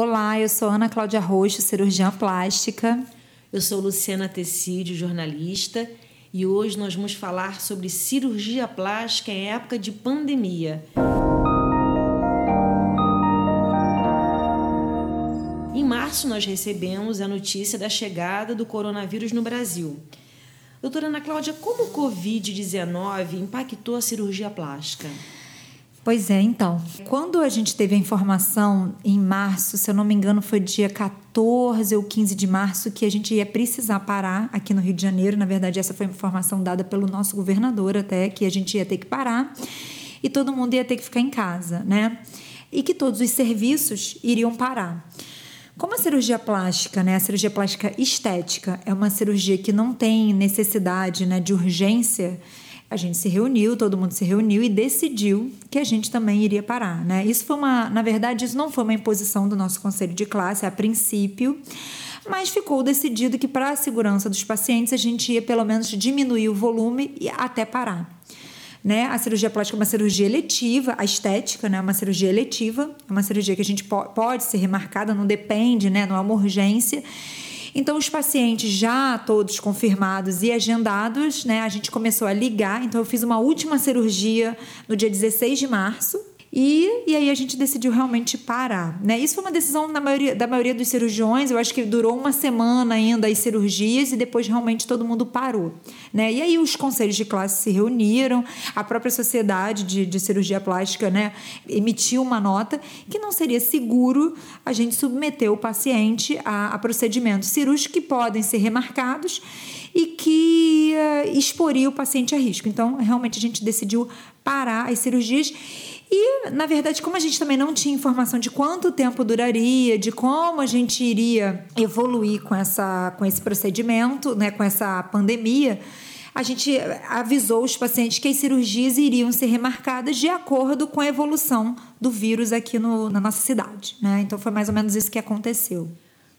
Olá, eu sou Ana Cláudia Roxo, cirurgiã plástica. Eu sou Luciana Tecídio, jornalista, e hoje nós vamos falar sobre cirurgia plástica em época de pandemia. Em março, nós recebemos a notícia da chegada do coronavírus no Brasil. Doutora Ana Cláudia, como o Covid-19 impactou a cirurgia plástica? Pois é, então. Quando a gente teve a informação em março, se eu não me engano, foi dia 14 ou 15 de março, que a gente ia precisar parar aqui no Rio de Janeiro. Na verdade, essa foi a informação dada pelo nosso governador até, que a gente ia ter que parar e todo mundo ia ter que ficar em casa, né? E que todos os serviços iriam parar. Como a cirurgia plástica, né, a cirurgia plástica estética, é uma cirurgia que não tem necessidade né, de urgência, a gente se reuniu, todo mundo se reuniu e decidiu que a gente também iria parar, né? Isso foi uma, na verdade, isso não foi uma imposição do nosso conselho de classe a princípio, mas ficou decidido que para a segurança dos pacientes a gente ia pelo menos diminuir o volume e até parar. Né? A cirurgia plástica é uma cirurgia eletiva, a estética né? é uma cirurgia eletiva, é uma cirurgia que a gente pode ser remarcada, não depende, né? não é uma urgência. Então, os pacientes já todos confirmados e agendados, né? A gente começou a ligar. Então, eu fiz uma última cirurgia no dia 16 de março, e, e aí a gente decidiu realmente parar. Né? Isso foi uma decisão da maioria, da maioria dos cirurgiões, eu acho que durou uma semana ainda as cirurgias e depois realmente todo mundo parou. Né? E aí os conselhos de classe se reuniram, a própria sociedade de, de cirurgia plástica né, emitiu uma nota que não seria seguro a gente submeter o paciente a, a procedimentos cirúrgicos que podem ser remarcados e que uh, exporia o paciente a risco. Então, realmente a gente decidiu parar as cirurgias e, na verdade, como a gente também não tinha informação de quanto tempo duraria, de como a gente iria evoluir com, essa, com esse procedimento, né, com essa pandemia, a gente avisou os pacientes que as cirurgias iriam ser remarcadas de acordo com a evolução do vírus aqui no, na nossa cidade. Né? Então, foi mais ou menos isso que aconteceu.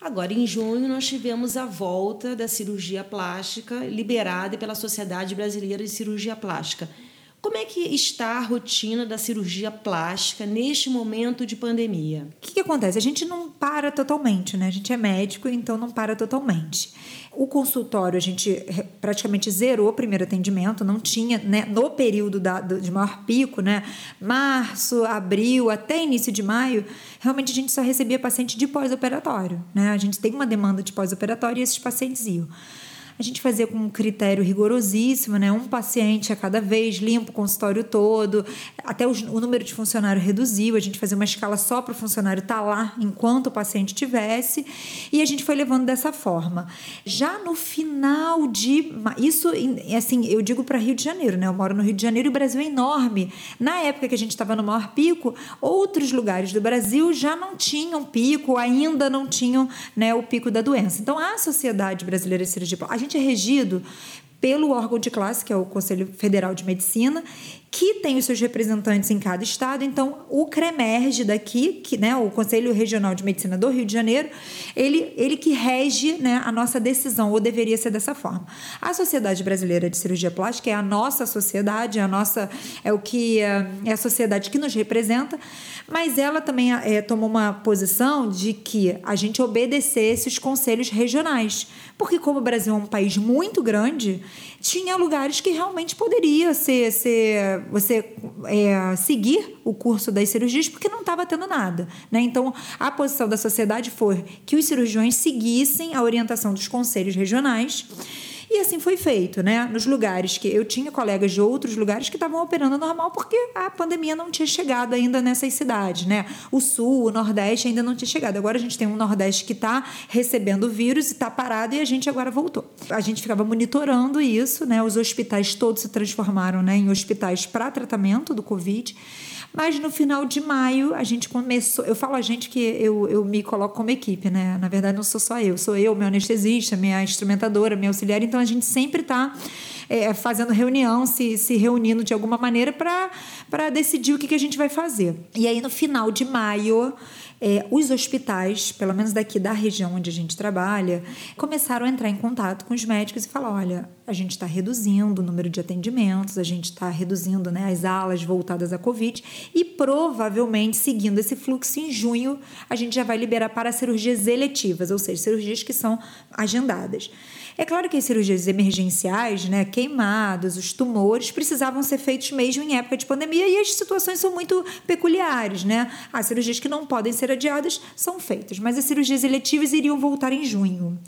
Agora, em junho, nós tivemos a volta da cirurgia plástica liberada pela Sociedade Brasileira de Cirurgia Plástica. Como é que está a rotina da cirurgia plástica neste momento de pandemia? O que, que, acontece? A gente não para totalmente, né? A gente é médico, então não para totalmente. O consultório, a gente praticamente zerou o primeiro atendimento, não tinha, né? No período da, de maior pico, né? Março, abril, até início de maio, realmente a gente só recebia paciente de pós-operatório, né? A gente tem uma demanda de pós-operatório e esses pacientes iam. A gente fazia com um critério rigorosíssimo, né? Um paciente a cada vez, limpa o consultório todo, até os, o número de funcionário reduziu, a gente fazia uma escala só para o funcionário estar tá lá enquanto o paciente tivesse, e a gente foi levando dessa forma. Já no final de. Isso, assim, eu digo para Rio de Janeiro, né? Eu moro no Rio de Janeiro e o Brasil é enorme. Na época que a gente estava no maior pico, outros lugares do Brasil já não tinham pico, ainda não tinham né, o pico da doença. Então, a Sociedade Brasileira de Cirurgia, gente é regido pelo órgão de classe, que é o Conselho Federal de Medicina, que tem os seus representantes em cada estado. Então, o CREMERGE daqui, que, né, o Conselho Regional de Medicina do Rio de Janeiro, ele, ele que rege né, a nossa decisão, ou deveria ser dessa forma. A Sociedade Brasileira de Cirurgia Plástica é a nossa sociedade, é a nossa é o que é, é a sociedade que nos representa, mas ela também é, tomou uma posição de que a gente obedecesse os conselhos regionais, porque como o Brasil é um país muito grande, tinha lugares que realmente poderia ser, ser você é, seguir o curso das cirurgias porque não estava tendo nada. Né? Então, a posição da sociedade foi que os cirurgiões seguissem a orientação dos conselhos regionais e assim foi feito, né? Nos lugares que eu tinha colegas de outros lugares que estavam operando normal porque a pandemia não tinha chegado ainda nessas cidades, né? O sul, o nordeste ainda não tinha chegado. Agora a gente tem um nordeste que está recebendo o vírus e está parado e a gente agora voltou. A gente ficava monitorando isso, né? Os hospitais todos se transformaram né, em hospitais para tratamento do Covid. Mas no final de maio a gente começou. Eu falo a gente que eu, eu me coloco como equipe, né? Na verdade, não sou só eu, sou eu, meu anestesista, minha instrumentadora, minha auxiliar. Então a gente sempre está é, fazendo reunião, se, se reunindo de alguma maneira para decidir o que, que a gente vai fazer. E aí no final de maio é, os hospitais, pelo menos daqui da região onde a gente trabalha, começaram a entrar em contato com os médicos e falar: olha, a gente está reduzindo o número de atendimentos, a gente está reduzindo né, as alas voltadas à Covid e provavelmente, seguindo esse fluxo, em junho a gente já vai liberar para cirurgias eletivas, ou seja, cirurgias que são agendadas. É claro que as cirurgias emergenciais, né, queimados, os tumores, precisavam ser feitos mesmo em época de pandemia e as situações são muito peculiares, né? As cirurgias que não podem ser adiadas são feitas, mas as cirurgias eletivas iriam voltar em junho.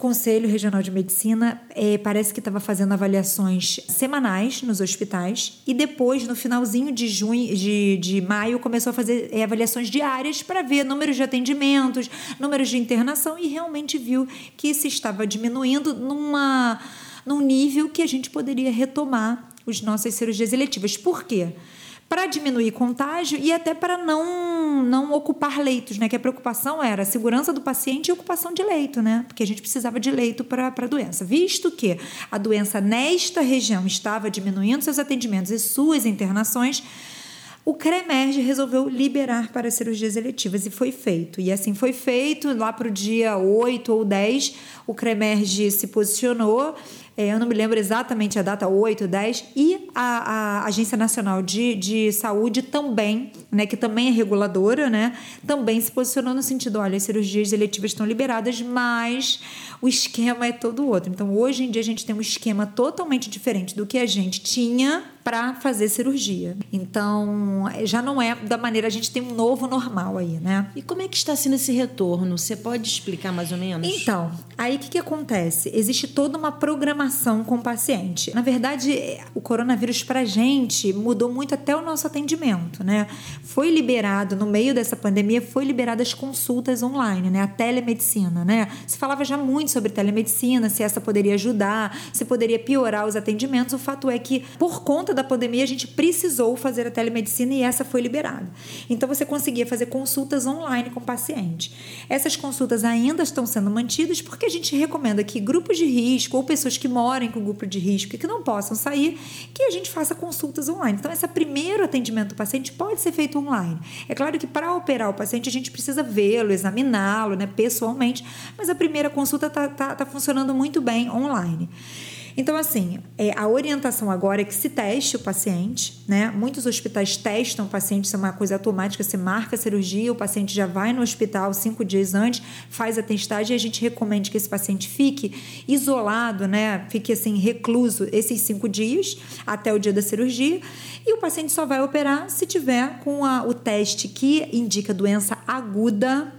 Conselho Regional de Medicina é, parece que estava fazendo avaliações semanais nos hospitais e depois, no finalzinho de junho, de, de maio, começou a fazer é, avaliações diárias para ver números de atendimentos, números de internação e realmente viu que se estava diminuindo numa, num nível que a gente poderia retomar as nossas cirurgias eletivas. Por quê? Para diminuir contágio e até para não, não ocupar leitos, né? Que a preocupação era a segurança do paciente e ocupação de leito, né? Porque a gente precisava de leito para a doença. Visto que a doença nesta região estava diminuindo seus atendimentos e suas internações, o CREMERG resolveu liberar para cirurgias eletivas e foi feito. E assim foi feito, lá para o dia 8 ou 10, o CREMERG se posicionou é, eu não me lembro exatamente a data, 8, 10, e a, a Agência Nacional de, de Saúde também, né, que também é reguladora, né, também se posicionou no sentido, olha, as cirurgias eletivas estão liberadas, mas o esquema é todo outro. Então, hoje em dia, a gente tem um esquema totalmente diferente do que a gente tinha para fazer cirurgia. Então, já não é da maneira, a gente tem um novo normal aí, né? E como é que está sendo esse retorno? Você pode explicar mais ou menos? Então, aí o que, que acontece? Existe toda uma programação com o paciente. Na verdade, o coronavírus para gente mudou muito até o nosso atendimento, né? Foi liberado, no meio dessa pandemia, foi liberado as consultas online, né? A telemedicina, né? Se falava já muito sobre telemedicina, se essa poderia ajudar, se poderia piorar os atendimentos. O fato é que, por conta da pandemia, a gente precisou fazer a telemedicina e essa foi liberada. Então, você conseguia fazer consultas online com o paciente. Essas consultas ainda estão sendo mantidas porque a gente recomenda que grupos de risco ou pessoas que morem com grupo de risco e que não possam sair, que a gente faça consultas online. Então, esse primeiro atendimento do paciente pode ser feito online. É claro que para operar o paciente, a gente precisa vê-lo, examiná-lo né, pessoalmente, mas a primeira consulta está tá, tá funcionando muito bem online. Então, assim, é, a orientação agora é que se teste o paciente, né? Muitos hospitais testam o paciente, isso é uma coisa automática, você marca a cirurgia, o paciente já vai no hospital cinco dias antes, faz a testagem e a gente recomenda que esse paciente fique isolado, né? Fique assim, recluso esses cinco dias até o dia da cirurgia. E o paciente só vai operar se tiver com a, o teste que indica doença aguda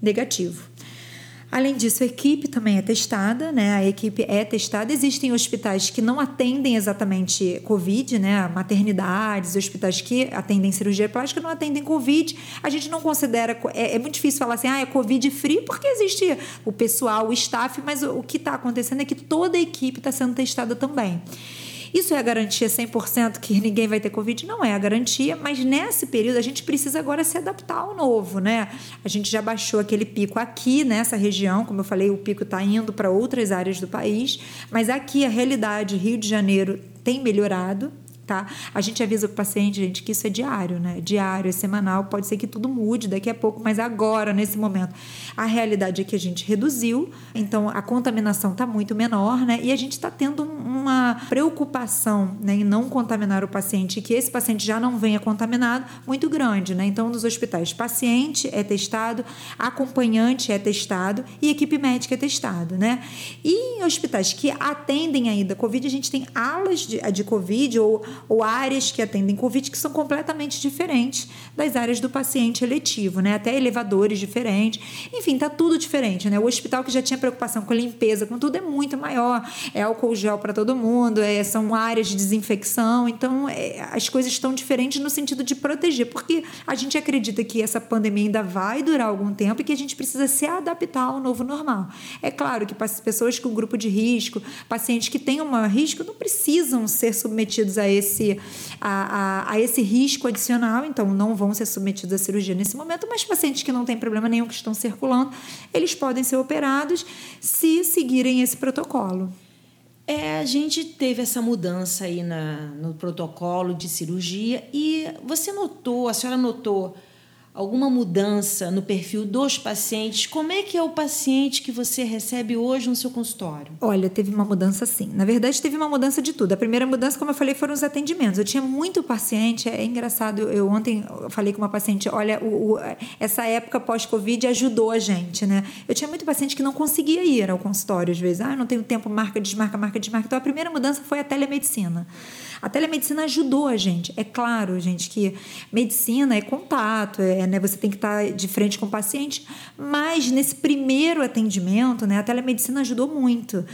negativo. Além disso, a equipe também é testada, né? A equipe é testada. Existem hospitais que não atendem exatamente Covid, né? Maternidades, hospitais que atendem cirurgia plástica não atendem Covid. A gente não considera. É, é muito difícil falar assim, ah, é Covid free, porque existe o pessoal, o staff, mas o, o que está acontecendo é que toda a equipe está sendo testada também. Isso é a garantia 100% que ninguém vai ter Covid? Não é a garantia, mas nesse período a gente precisa agora se adaptar ao novo, né? A gente já baixou aquele pico aqui nessa região, como eu falei, o pico está indo para outras áreas do país, mas aqui a realidade, Rio de Janeiro, tem melhorado, tá? A gente avisa o paciente, gente, que isso é diário, né? Diário, é semanal, pode ser que tudo mude daqui a pouco, mas agora, nesse momento, a realidade é que a gente reduziu, então a contaminação está muito menor, né? E a gente está tendo uma preocupação né, em não contaminar o paciente, que esse paciente já não venha contaminado, muito grande, né? Então, nos hospitais, paciente é testado, acompanhante é testado e equipe médica é testado, né? E em hospitais que atendem ainda Covid, a gente tem alas de, de Covid ou ou áreas que atendem Covid que são completamente diferentes das áreas do paciente eletivo, né? Até elevadores diferentes. Enfim, tá tudo diferente, né? O hospital que já tinha preocupação com limpeza, com tudo, é muito maior. É álcool gel para todo mundo, é, são áreas de desinfecção. Então, é, as coisas estão diferentes no sentido de proteger, porque a gente acredita que essa pandemia ainda vai durar algum tempo e que a gente precisa se adaptar ao novo normal. É claro que pessoas com grupo de risco, pacientes que têm um maior risco, não precisam ser submetidos a esse esse, a, a, a, esse risco adicional, então não vão ser submetidos à cirurgia nesse momento, mas pacientes que não têm problema nenhum, que estão circulando, eles podem ser operados se seguirem esse protocolo. É, a gente teve essa mudança aí na, no protocolo de cirurgia e você notou, a senhora notou alguma mudança no perfil dos pacientes? Como é que é o paciente que você recebe hoje no seu consultório? Olha, teve uma mudança sim. Na verdade, teve uma mudança de tudo. A primeira mudança, como eu falei, foram os atendimentos. Eu tinha muito paciente, é engraçado. Eu ontem falei com uma paciente, olha, o, o, essa época pós-Covid ajudou a gente, né? Eu tinha muito paciente que não conseguia ir ao consultório às vezes. Ah, não tenho tempo, marca, desmarca, marca, desmarca. Então a primeira mudança foi a telemedicina. A telemedicina ajudou a gente. É claro, gente, que medicina é contato, é, né, você tem que estar de frente com o paciente, mas nesse primeiro atendimento, né, a telemedicina ajudou muito.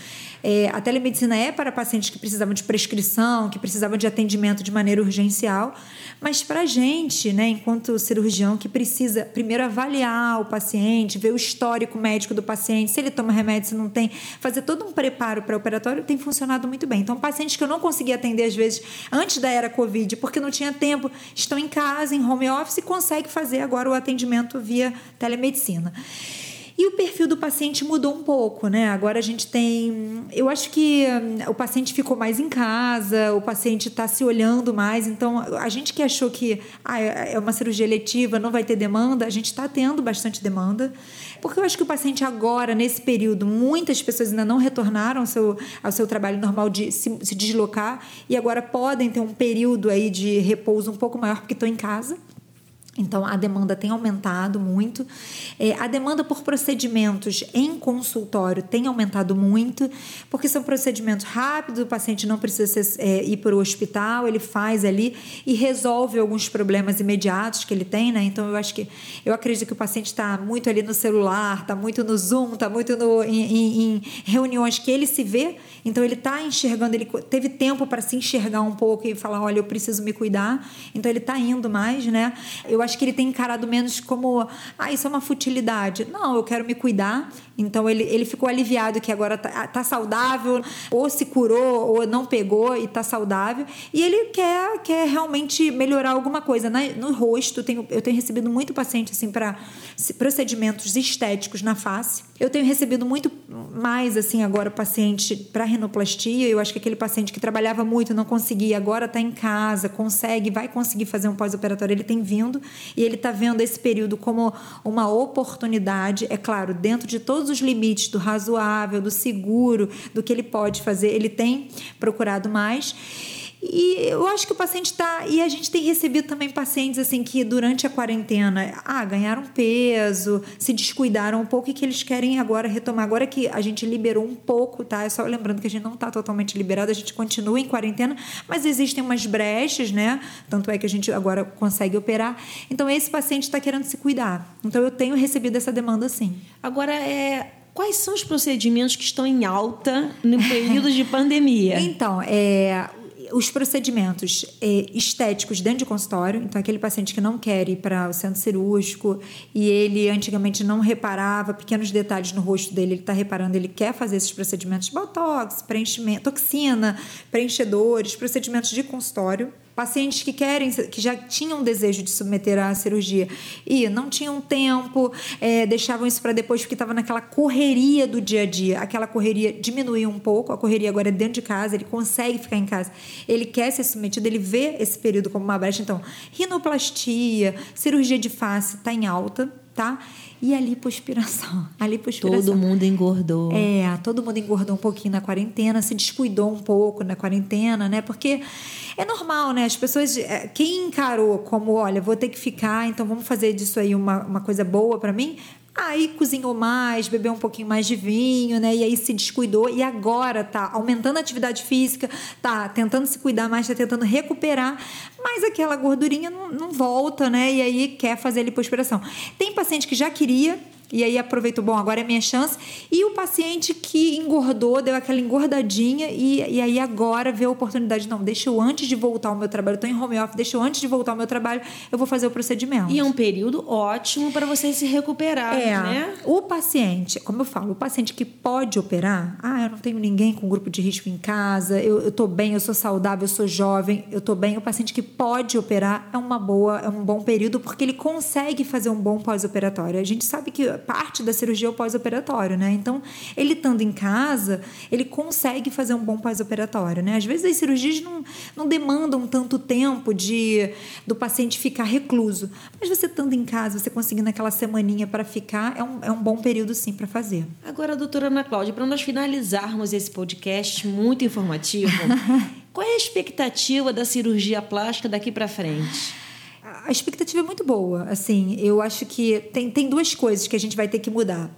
É, a telemedicina é para pacientes que precisavam de prescrição, que precisavam de atendimento de maneira urgencial, mas para a gente, né, enquanto cirurgião, que precisa primeiro avaliar o paciente, ver o histórico médico do paciente, se ele toma remédio, se não tem, fazer todo um preparo para o operatório, tem funcionado muito bem. Então, pacientes que eu não conseguia atender, às vezes, antes da era Covid, porque não tinha tempo, estão em casa, em home office, e conseguem fazer agora o atendimento via telemedicina. E o perfil do paciente mudou um pouco, né? Agora a gente tem. Eu acho que hum, o paciente ficou mais em casa, o paciente está se olhando mais. Então, a gente que achou que ah, é, é uma cirurgia eletiva, não vai ter demanda, a gente está tendo bastante demanda. Porque eu acho que o paciente agora, nesse período, muitas pessoas ainda não retornaram ao seu, ao seu trabalho normal de se, se deslocar e agora podem ter um período aí de repouso um pouco maior porque estão em casa. Então, a demanda tem aumentado muito. É, a demanda por procedimentos em consultório tem aumentado muito, porque são procedimentos rápidos, o paciente não precisa ser, é, ir para o hospital, ele faz ali e resolve alguns problemas imediatos que ele tem, né? Então, eu acho que, eu acredito que o paciente está muito ali no celular, está muito no Zoom, está muito no, em, em, em, reuniões que ele se vê, então ele está enxergando, ele teve tempo para se enxergar um pouco e falar: olha, eu preciso me cuidar, então ele está indo mais, né? Eu acho que ele tem encarado menos como, ah, isso é uma futilidade. Não, eu quero me cuidar. Então ele, ele ficou aliviado que agora tá, tá saudável, ou se curou, ou não pegou e tá saudável. E ele quer, quer realmente melhorar alguma coisa. Na, no rosto, tenho, eu tenho recebido muito paciente assim para procedimentos estéticos na face. Eu tenho recebido muito mais assim agora paciente para rinoplastia. Eu acho que aquele paciente que trabalhava muito, não conseguia, agora está em casa, consegue, vai conseguir fazer um pós-operatório. Ele tem vindo e ele está vendo esse período como uma oportunidade, é claro, dentro de todos os limites do razoável, do seguro, do que ele pode fazer, ele tem procurado mais. E eu acho que o paciente está. E a gente tem recebido também pacientes assim que durante a quarentena ah, ganharam peso, se descuidaram um pouco e que eles querem agora retomar. Agora que a gente liberou um pouco, tá? É só lembrando que a gente não está totalmente liberado, a gente continua em quarentena, mas existem umas brechas, né? Tanto é que a gente agora consegue operar. Então esse paciente está querendo se cuidar. Então eu tenho recebido essa demanda sim. Agora é Quais são os procedimentos que estão em alta no período de pandemia? Então, é, os procedimentos é, estéticos dentro de consultório, então aquele paciente que não quer ir para o centro cirúrgico e ele antigamente não reparava pequenos detalhes no rosto dele, ele está reparando, ele quer fazer esses procedimentos, botox, preenchimento, toxina, preenchedores, procedimentos de consultório Pacientes que querem, que já tinham desejo de submeter à cirurgia e não tinham tempo, é, deixavam isso para depois porque estava naquela correria do dia a dia. Aquela correria diminuiu um pouco, a correria agora é dentro de casa, ele consegue ficar em casa. Ele quer ser submetido, ele vê esse período como uma brecha. Então, rinoplastia, cirurgia de face está em alta, tá? E a lipoaspiração. A lipoaspiração. Todo mundo engordou. É, todo mundo engordou um pouquinho na quarentena, se descuidou um pouco na quarentena, né? Porque é normal, né? As pessoas. É, quem encarou como, olha, vou ter que ficar, então vamos fazer disso aí uma, uma coisa boa para mim, Aí cozinhou mais, bebeu um pouquinho mais de vinho, né? E aí se descuidou e agora tá aumentando a atividade física, tá tentando se cuidar mais, tá tentando recuperar, mas aquela gordurinha não, não volta, né? E aí quer fazer lipoaspiração. Tem paciente que já queria e aí aproveitou, bom, agora é minha chance. E o paciente que engordou, deu aquela engordadinha e, e aí agora vê a oportunidade, não, deixa eu antes de voltar ao meu trabalho, estou em home office, deixa eu antes de voltar ao meu trabalho, eu vou fazer o procedimento. E é um período ótimo para você se recuperar, é, né? O paciente, como eu falo, o paciente que pode operar, ah, eu não tenho ninguém com grupo de risco em casa, eu, estou bem, eu sou saudável, eu sou jovem, eu estou bem. O paciente que pode operar é uma boa, é um bom período porque ele consegue fazer um bom pós-operatório. A gente sabe que parte da cirurgia é o pós-operatório, né? Então, ele estando em casa, ele consegue fazer um bom pós-operatório, né? Às vezes as cirurgias não, não demandam tanto tempo de do paciente ficar recluso, mas você estando em casa, você conseguindo aquela semaninha para ficar, é um, é um bom período sim para fazer. Agora, doutora Ana Cláudia, para nós finalizarmos esse podcast muito informativo, qual é a expectativa da cirurgia plástica daqui para frente? A expectativa é muito boa. Assim, eu acho que tem, tem duas coisas que a gente vai ter que mudar.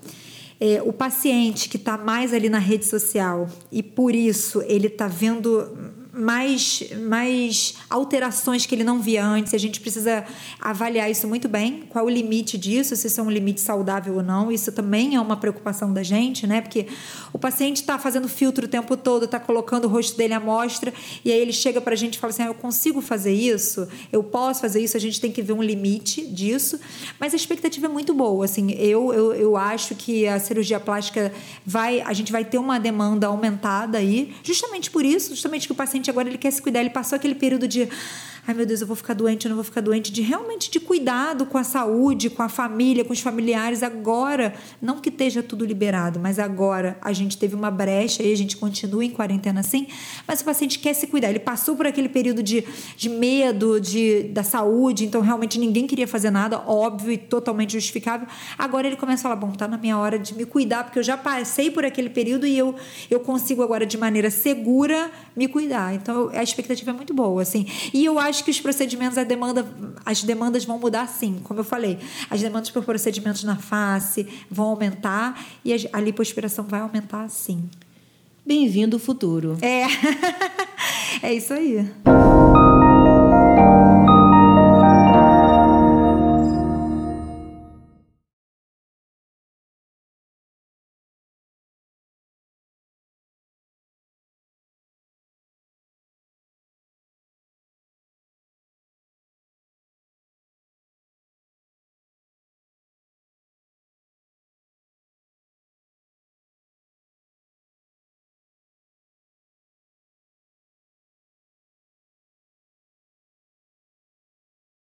É, o paciente que está mais ali na rede social e por isso ele está vendo mais, mais alterações que ele não via antes. A gente precisa avaliar isso muito bem. Qual o limite disso, se isso é um limite saudável ou não. Isso também é uma preocupação da gente, né? Porque o paciente está fazendo filtro o tempo todo, está colocando o rosto dele à mostra, e aí ele chega para a gente e fala assim: ah, eu consigo fazer isso, eu posso fazer isso. A gente tem que ver um limite disso. Mas a expectativa é muito boa. Assim, eu, eu, eu acho que a cirurgia plástica vai, a gente vai ter uma demanda aumentada aí, justamente por isso, justamente que o paciente agora ele quer se cuidar. Ele passou aquele período de ai meu Deus, eu vou ficar doente, eu não vou ficar doente, de realmente de cuidado com a saúde, com a família, com os familiares. Agora, não que esteja tudo liberado, mas agora a gente teve uma brecha e a gente continua em quarentena assim, mas o paciente quer se cuidar. Ele passou por aquele período de, de medo de, da saúde, então realmente ninguém queria fazer nada, óbvio e totalmente justificável. Agora ele começa a falar: bom, tá na minha hora de me cuidar, porque eu já passei por aquele período e eu, eu consigo agora de maneira segura me cuidar. Então a expectativa é muito boa, assim. E eu acho que os procedimentos, a demanda, as demandas vão mudar sim, como eu falei. As demandas por procedimentos na face vão aumentar e a lipoaspiração vai aumentar sim. Bem-vindo ao futuro. É. é isso aí.